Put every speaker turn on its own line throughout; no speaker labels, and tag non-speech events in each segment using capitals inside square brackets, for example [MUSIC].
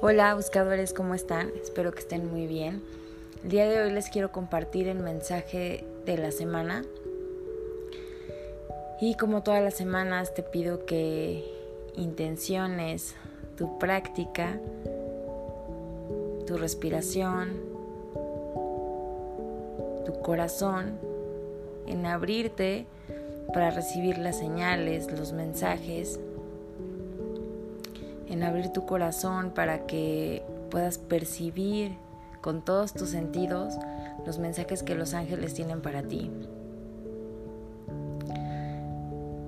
Hola buscadores, ¿cómo están? Espero que estén muy bien. El día de hoy les quiero compartir el mensaje de la semana. Y como todas las semanas te pido que intenciones tu práctica, tu respiración, tu corazón en abrirte para recibir las señales, los mensajes en abrir tu corazón para que puedas percibir con todos tus sentidos los mensajes que los ángeles tienen para ti.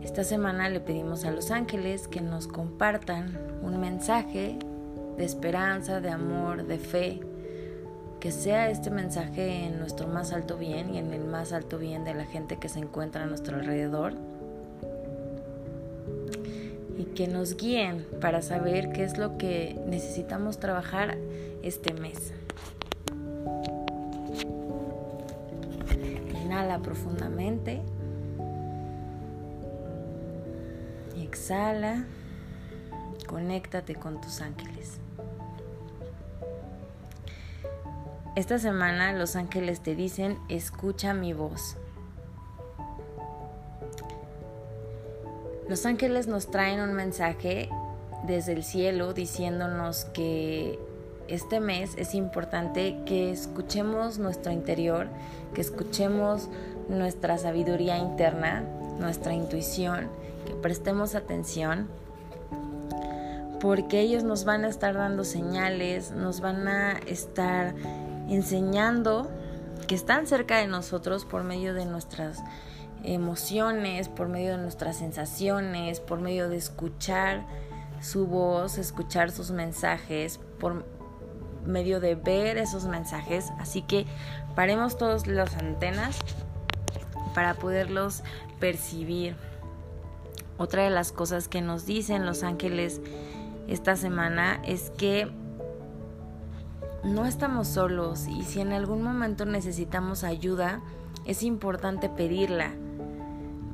Esta semana le pedimos a los ángeles que nos compartan un mensaje de esperanza, de amor, de fe, que sea este mensaje en nuestro más alto bien y en el más alto bien de la gente que se encuentra a nuestro alrededor y que nos guíen para saber qué es lo que necesitamos trabajar este mes. Inhala profundamente. Exhala. Conéctate con tus ángeles. Esta semana los ángeles te dicen, escucha mi voz. Los ángeles nos traen un mensaje desde el cielo diciéndonos que este mes es importante que escuchemos nuestro interior, que escuchemos nuestra sabiduría interna, nuestra intuición, que prestemos atención, porque ellos nos van a estar dando señales, nos van a estar enseñando que están cerca de nosotros por medio de nuestras emociones, por medio de nuestras sensaciones, por medio de escuchar su voz, escuchar sus mensajes, por medio de ver esos mensajes. Así que paremos todas las antenas para poderlos percibir. Otra de las cosas que nos dicen los ángeles esta semana es que no estamos solos y si en algún momento necesitamos ayuda, es importante pedirla.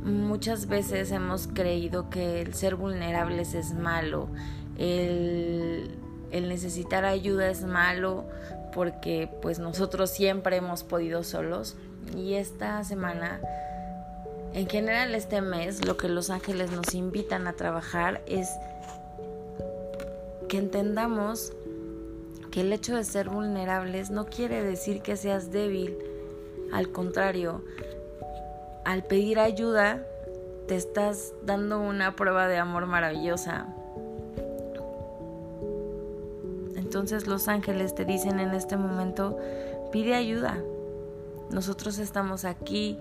Muchas veces hemos creído que el ser vulnerables es malo, el, necesitar ayuda es malo porque pues nosotros siempre hemos podido solos. Y esta semana en general este mes lo que los ángeles nos invitan a trabajar es que entendamos que el hecho de ser vulnerables no quiere decir que seas débil, al contrario, al pedir ayuda te estás dando una prueba de amor maravillosa. Entonces los ángeles te dicen en este momento, pide ayuda. Nosotros estamos aquí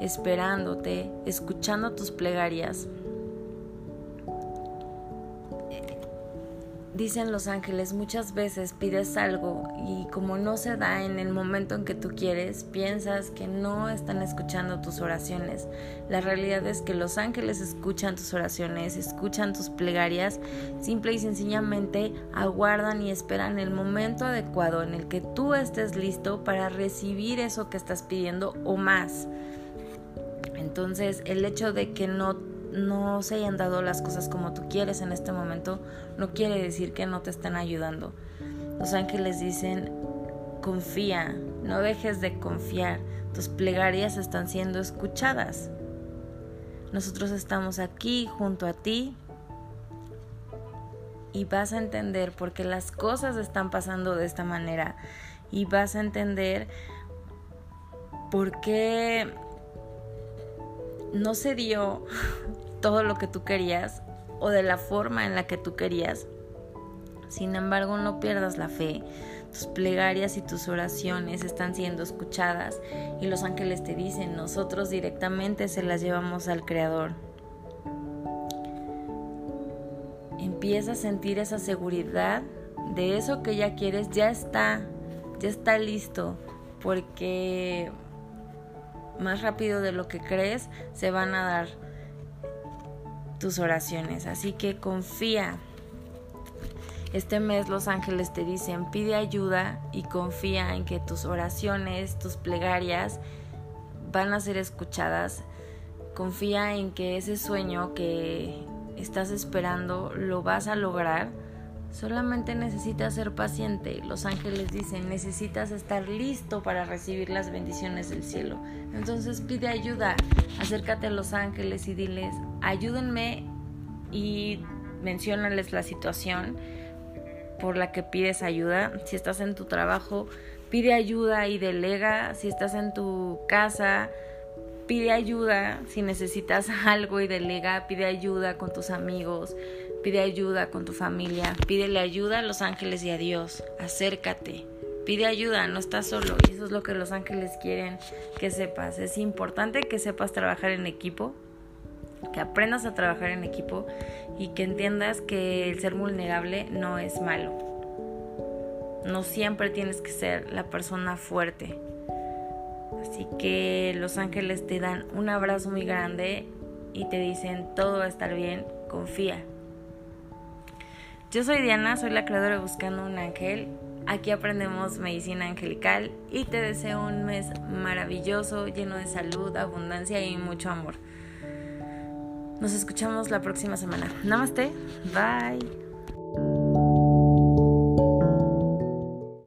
esperándote, escuchando tus plegarias. Dicen los ángeles, muchas veces pides algo y como no se da en el momento en que tú quieres, piensas que no están escuchando tus oraciones. La realidad es que los ángeles escuchan tus oraciones, escuchan tus plegarias, simple y sencillamente aguardan y esperan el momento adecuado en el que tú estés listo para recibir eso que estás pidiendo o más. Entonces el hecho de que no no se hayan dado las cosas como tú quieres en este momento, no quiere decir que no te están ayudando. Los ángeles dicen, confía, no dejes de confiar, tus plegarias están siendo escuchadas. Nosotros estamos aquí junto a ti y vas a entender por qué las cosas están pasando de esta manera y vas a entender por qué no se dio [LAUGHS] todo lo que tú querías o de la forma en la que tú querías. Sin embargo, no pierdas la fe. Tus plegarias y tus oraciones están siendo escuchadas y los ángeles te dicen, nosotros directamente se las llevamos al Creador. Empieza a sentir esa seguridad de eso que ya quieres, ya está, ya está listo, porque más rápido de lo que crees se van a dar tus oraciones. Así que confía. Este mes los ángeles te dicen, pide ayuda y confía en que tus oraciones, tus plegarias van a ser escuchadas. Confía en que ese sueño que estás esperando lo vas a lograr Solamente necesitas ser paciente. Los ángeles dicen, necesitas estar listo para recibir las bendiciones del cielo. Entonces pide ayuda, acércate a los ángeles y diles, ayúdenme y menciónales la situación por la que pides ayuda. Si estás en tu trabajo, pide ayuda y delega. Si estás en tu casa, pide ayuda. Si necesitas [LAUGHS] algo y delega, pide ayuda con tus amigos. Pide ayuda con tu familia, pídele ayuda a los ángeles y a Dios, acércate, pide ayuda, no estás solo y eso es lo que los ángeles quieren que sepas. Es importante que sepas trabajar en equipo, que aprendas a trabajar en equipo y que entiendas que el ser vulnerable no es malo. No siempre tienes que ser la persona fuerte. Así que los ángeles te dan un abrazo muy grande y te dicen todo va a estar bien, confía. Yo soy Diana, soy la creadora de Buscando un Ángel. Aquí aprendemos medicina angelical y te deseo un mes maravilloso, lleno de salud, abundancia y mucho amor. Nos escuchamos la próxima semana. Namaste. Bye.